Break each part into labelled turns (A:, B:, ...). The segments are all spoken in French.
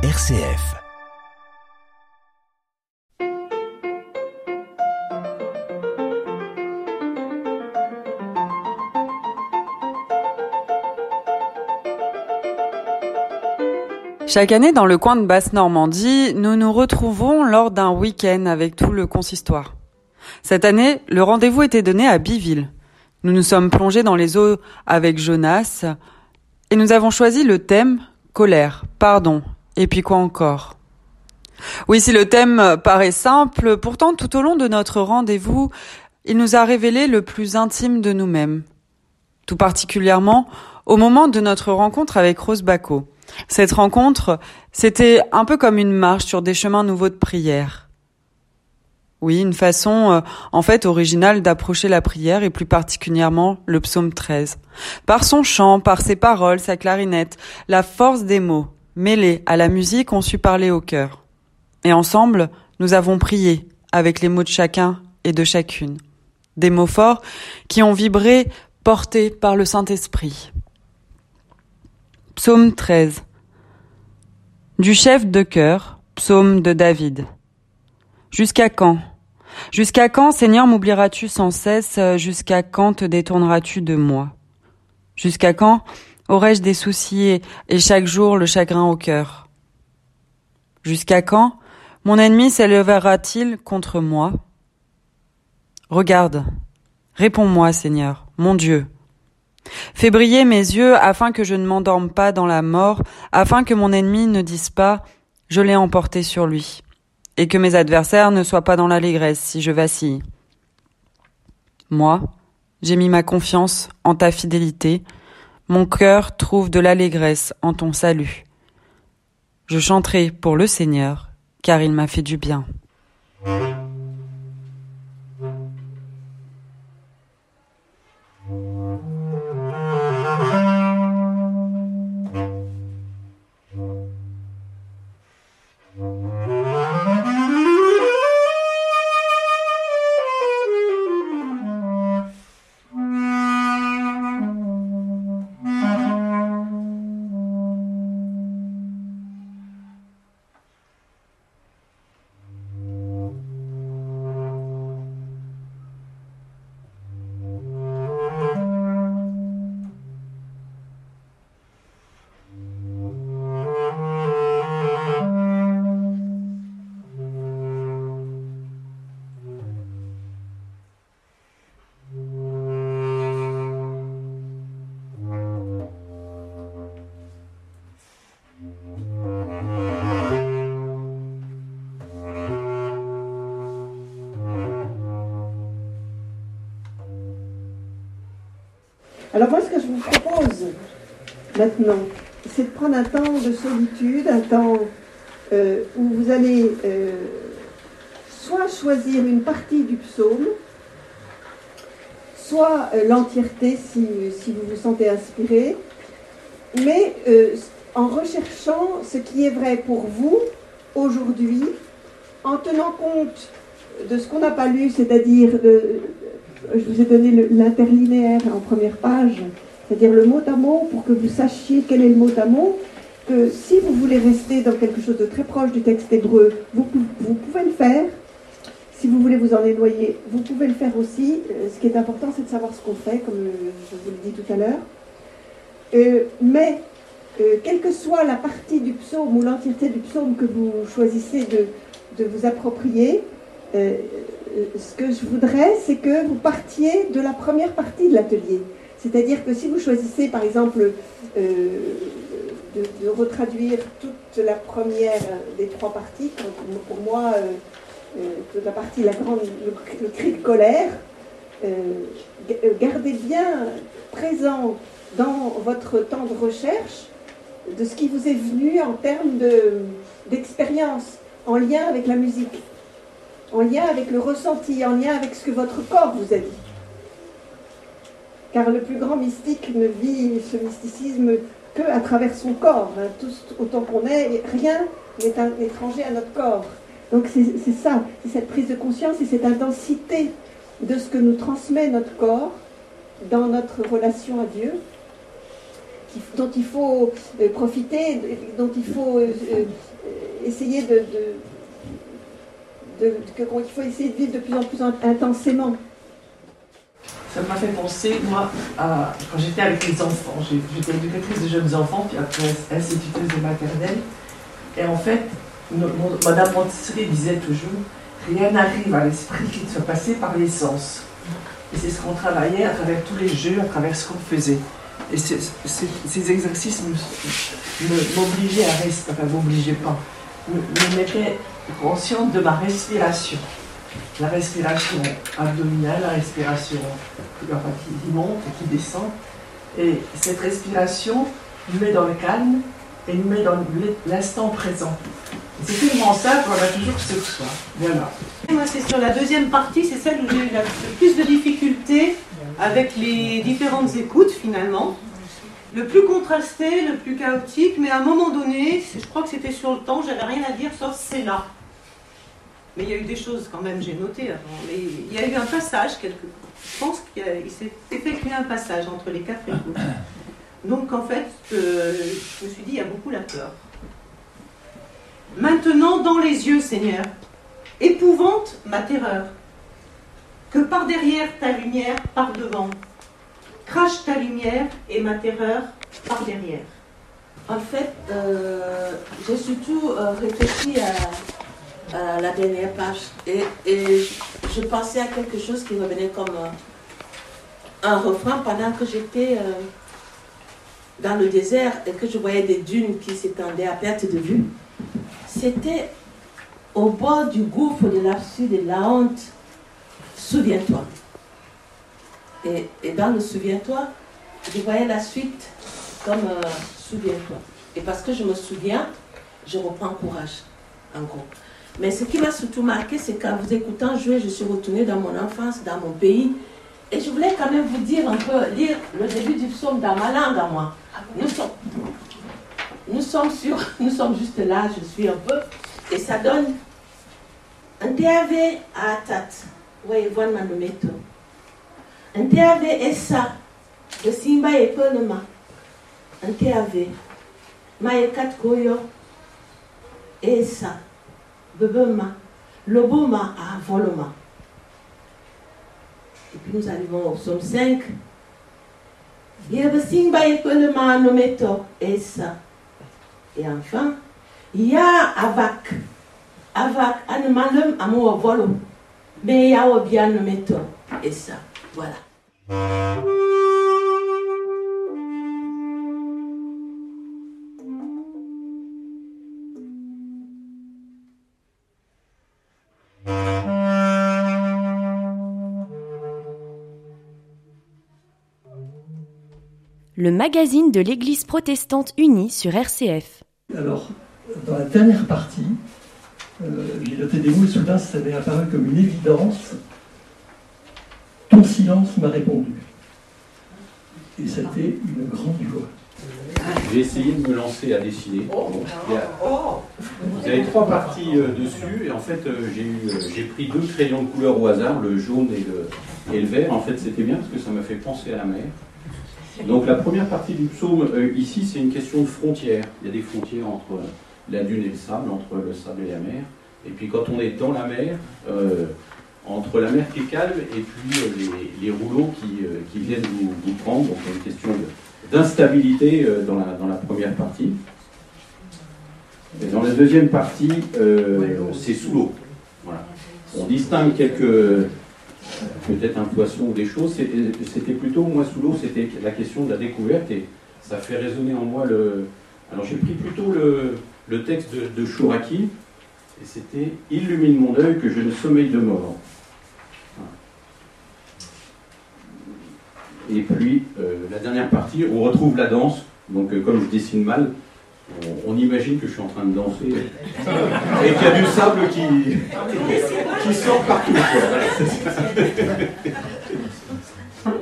A: RCF.
B: Chaque année, dans le coin de Basse-Normandie, nous nous retrouvons lors d'un week-end avec tout le consistoire. Cette année, le rendez-vous était donné à Biville. Nous nous sommes plongés dans les eaux avec Jonas et nous avons choisi le thème colère, pardon, et puis quoi encore? Oui, si le thème paraît simple, pourtant tout au long de notre rendez-vous, il nous a révélé le plus intime de nous-mêmes. Tout particulièrement au moment de notre rencontre avec Rose Bacco. Cette rencontre, c'était un peu comme une marche sur des chemins nouveaux de prière. Oui, une façon euh, en fait originale d'approcher la prière et plus particulièrement le psaume 13. Par son chant, par ses paroles, sa clarinette, la force des mots, mêlés à la musique, ont su parler au cœur. Et ensemble, nous avons prié avec les mots de chacun et de chacune. Des mots forts qui ont vibré portés par le Saint-Esprit. Psaume 13. Du chef de cœur, psaume de David. Jusqu'à quand? Jusqu'à quand, Seigneur, m'oublieras-tu sans cesse? Jusqu'à quand te détourneras-tu de moi? Jusqu'à quand aurais-je des soucis et chaque jour le chagrin au cœur? Jusqu'à quand? Mon ennemi s'élèvera-t-il contre moi? Regarde, réponds-moi, Seigneur, mon Dieu. Fais briller mes yeux afin que je ne m'endorme pas dans la mort, afin que mon ennemi ne dise pas je l'ai emporté sur lui, et que mes adversaires ne soient pas dans l'allégresse si je vacille. Moi, j'ai mis ma confiance en ta fidélité, mon cœur trouve de l'allégresse en ton salut. Je chanterai pour le Seigneur, car il m'a fait du bien.
C: Maintenant, c'est de prendre un temps de solitude, un temps euh, où vous allez euh, soit choisir une partie du psaume, soit euh, l'entièreté si, si, vous vous sentez inspiré, mais en recherchant ce qui est vrai pour vous aujourd'hui, en tenant compte de ce qu'on n'a pas lu, c'est-à-dire je vous ai donné l'interlinéaire en première page, c'est-à-dire le mot à mot pour que vous sachiez quel est le mot à mot, que si vous voulez rester dans quelque chose de très proche du texte hébreu, vous, pouvez le faire. Si vous voulez vous en éloigner, vous pouvez le faire aussi. Euh, ce qui est important, c'est de savoir ce qu'on fait, comme euh, je vous l'ai dit tout à l'heure. Euh, mais, quelle que soit la partie du psaume ou l'entièreté du psaume que vous choisissez de, de vous approprier, ce que je voudrais, c'est que vous partiez de la première partie de l'atelier. C'est-à-dire que si vous choisissez, par exemple, euh, de, retraduire toute la première des trois parties, pour moi, euh, euh, toute la partie, la grande, le, cri de colère, gardez bien présent dans votre temps de recherche de ce qui vous est venu en termes d'expérience en lien avec la musique en lien avec le ressenti, en lien avec ce que votre corps vous a dit. Car le plus grand mystique ne vit ce mysticisme que à travers son corps. Hein. Autant qu'on est, rien n'est étranger à notre corps. Donc c'est ça, c'est cette prise de conscience et cette intensité de ce que nous transmet notre corps dans notre relation à Dieu dont il faut profiter, dont il faut essayer de, de, qu'il faut essayer de vivre de plus en plus intensément.
A: Ça m'a fait penser, moi, quand j'étais avec les enfants. J'étais éducatrice de jeunes enfants, puis après institutrice de maternelle. Et en fait, Madame Montessori disait toujours rien n'arrive à l'esprit qui ne soit passé par les sens. Et c'est ce qu'on travaillait à travers tous les jeux, à travers ce qu'on faisait. Et ces exercices m'obligeaient à rester, enfin, m'obligeaient pas, me mettaient consciente de ma respiration. La respiration abdominale, la respiration qui monte et qui descend. Et cette respiration nous met dans le calme et nous met dans l'instant présent. C'est tellement ça qu'on a toujours ce soir. Voilà.
D: Moi, c'est sur la deuxième partie, c'est celle où j'ai eu le plus de difficultés avec les différentes écoutes finalement. Le plus contrasté, le plus chaotique, mais à un moment donné, je crois que c'était sur le temps, j'avais rien à dire sauf c'est là. Mais il y a eu des choses quand même, j'ai noté avant. il y a eu un passage, quelque... je pense qu'il s'est effectué un passage entre les quatre écoutes. Donc en fait, euh, je me suis dit, il y a beaucoup la peur. Maintenant, dans les yeux, Seigneur, épouvante ma terreur. Que par derrière ta lumière, par devant, crache ta lumière et ma terreur par derrière.
E: En fait, euh, j'ai surtout euh, réfléchi à, la dernière page et, je pensais à quelque chose qui revenait comme un refrain pendant que j'étais dans le désert et que je voyais des dunes qui s'étendaient à perte de vue, c'était au bord du gouffre de l'absurde de la honte. Souviens-toi. Et, dans le souviens-toi, je voyais la suite comme euh, souviens-toi. Et parce que je me souviens, je reprends courage, en gros. Mais ce qui m'a surtout marqué, c'est qu'en vous écoutant jouer, je suis retournée dans mon enfance, dans mon pays. Et je voulais quand même vous dire un peu, lire le début du psaume dans ma langue à moi. Nous sommes, nous sommes sur, nous sommes juste là, je suis un peu, et ça donne un DAV à Atat, ouais, voilà manumeto. Un DAV est ça, de Simba et Pelema. Un DAV, Maïkat Koyo, et ça, Bebema, Loboma à Voloma. Et puis nous arrivons au psaume 5. Yebesimba ekwelema nometo esa. Et enfin, ya avak. Avak anemalem amo volo. Mais ya obia nometo esa. Voilà.
F: Le magazine de l'Église protestante unie sur RCF.
G: Alors, dans la dernière partie, euh, j'ai noté des mots et soudain ça m'est apparu comme une évidence. Ton silence m'a répondu. Et c'était une grande joie.
H: J'ai essayé de me lancer à dessiner. vous avez trois parties euh, dessus, et en fait, euh, j'ai pris deux crayons de couleur au hasard, le jaune et le, et le vert. En fait, c'était bien parce que ça m'a fait penser à la mer. Donc la première partie du psaume, euh, ici, c'est une question de frontière. Il y a des frontières entre la dune et le sable, entre le sable et la mer. Et puis quand on est dans la mer, euh, entre la mer qui est calme et puis euh, les, rouleaux qui, viennent vous, prendre. Donc il y a une question d'instabilité dans, la, dans la première partie. Et dans la deuxième partie, c'est sous l'eau. Voilà. On distingue quelques peut-être un poisson ou des choses. C'était plutôt, moi, sous l'eau, c'était la question de la découverte et ça fait résonner en moi le. Alors j'ai pris plutôt le, texte de, de Chouraki et c'était Illumine mon œil que je ne sommeille de mort. Et puis, euh, la dernière partie, on retrouve la danse. Donc, euh, comme je dessine mal, on, imagine que je suis en train de danser et qu'il y a du sable qui, sort partout.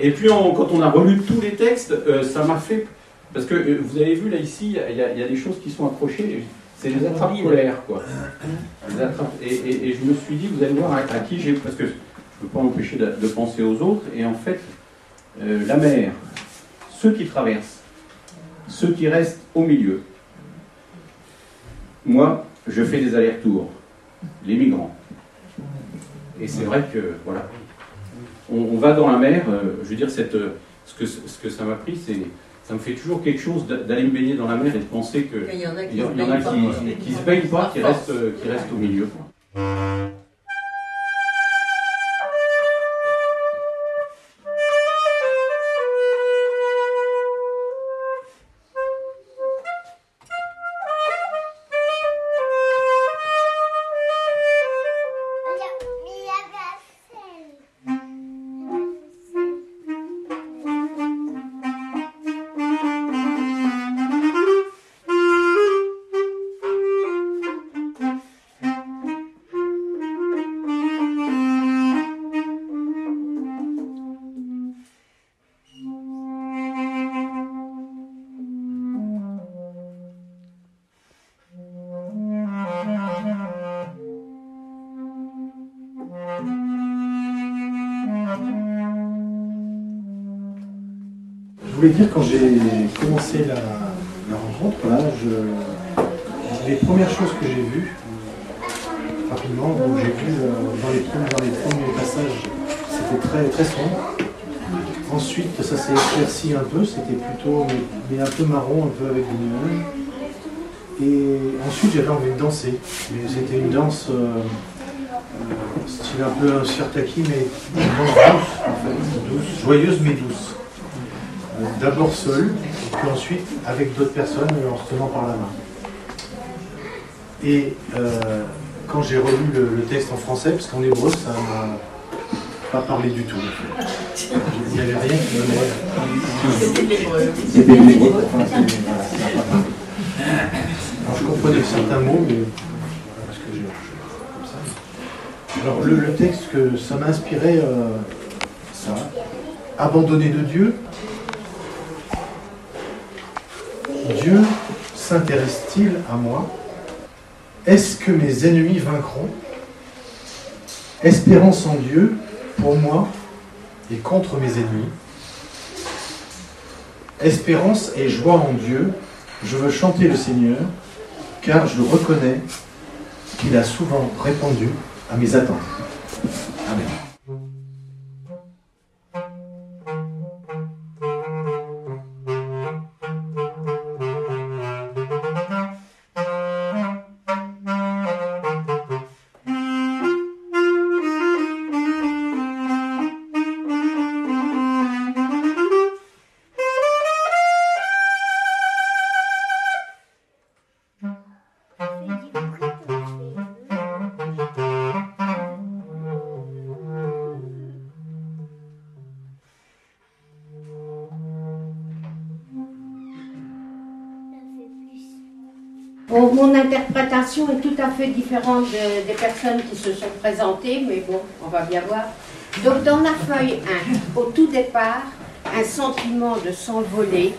H: Et puis quand on a relu tous les textes, euh, ça m'a fait... Parce que euh, vous avez vu là ici, il y, a des choses qui sont accrochées. C'est des attrapes polaires, quoi. et, je me suis dit, vous allez voir à, qui j'ai... Parce que je ne peux pas m'empêcher de, penser aux autres. Et en fait, euh, la mer, ceux qui traversent, ceux qui restent au milieu. Moi, je fais des allers-retours, les migrants. Et c'est vrai que, voilà, on, va dans la mer, euh, je veux dire, cette, ce, que, ce que ça m'a pris, c'est ça me fait toujours quelque chose d'aller me baigner dans la mer et de penser qu'il y en a qui, ne se baignent pas, qui restent, qui restent au milieu.
I: Dire, quand j'ai commencé la, rencontre, les premières choses que j'ai vues, rapidement, j'ai vu euh, dans, les premiers, passages, c'était très, très sombre. Ensuite, ça s'est éclairci un peu, c'était plutôt, mais, un peu marron, un peu avec des nuages. Et ensuite, j'avais envie de danser. C'était une danse, euh, euh, style un peu un sirtaki, mais douce, douce, joyeuse mais douce d'abord seul, et puis ensuite avec d'autres personnes en se tenant par la main. Et euh, quand j'ai relu le, texte en français, parce qu'en hébreu, ça m'a pas parlé du tout. Il n'y avait rien qui me C'était l'hébreu. C'était l'hébreu. Alors je comprenais certains mots, mais parce que j'ai comme ça. Alors le, texte que ça m'a inspiré, euh, ça, abandonné de Dieu, Dieu s'intéresse-t-il à moi? Est-ce que mes ennemis vaincront? Espérance en Dieu pour moi et contre mes ennemis. Espérance et joie en Dieu, je veux chanter le Seigneur, car je reconnais qu'il a souvent répondu à mes attentes.
J: Mon interprétation est tout à fait différente des personnes qui se sont présentées, mais bon, on va bien voir. Donc dans la feuille 1, au tout départ, un sentiment de s'envoler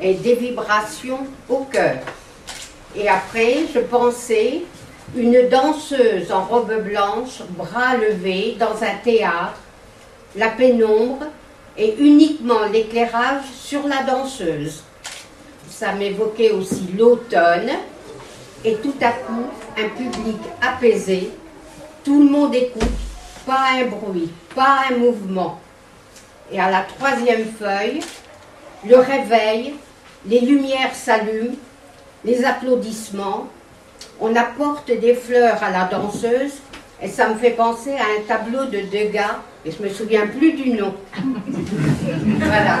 J: et des vibrations au cœur. Et après, je pensais une danseuse en robe blanche, bras levés, dans un théâtre, la pénombre et uniquement l'éclairage sur la danseuse ça m'évoquait aussi l'automne, et tout à coup, un public apaisé, tout le monde écoute, pas un bruit, pas un mouvement. Et à la troisième feuille, le réveil, les lumières s'allument, les applaudissements, on apporte des fleurs à la danseuse, et ça me fait penser à un tableau de Degas, et je me souviens plus du nom. voilà.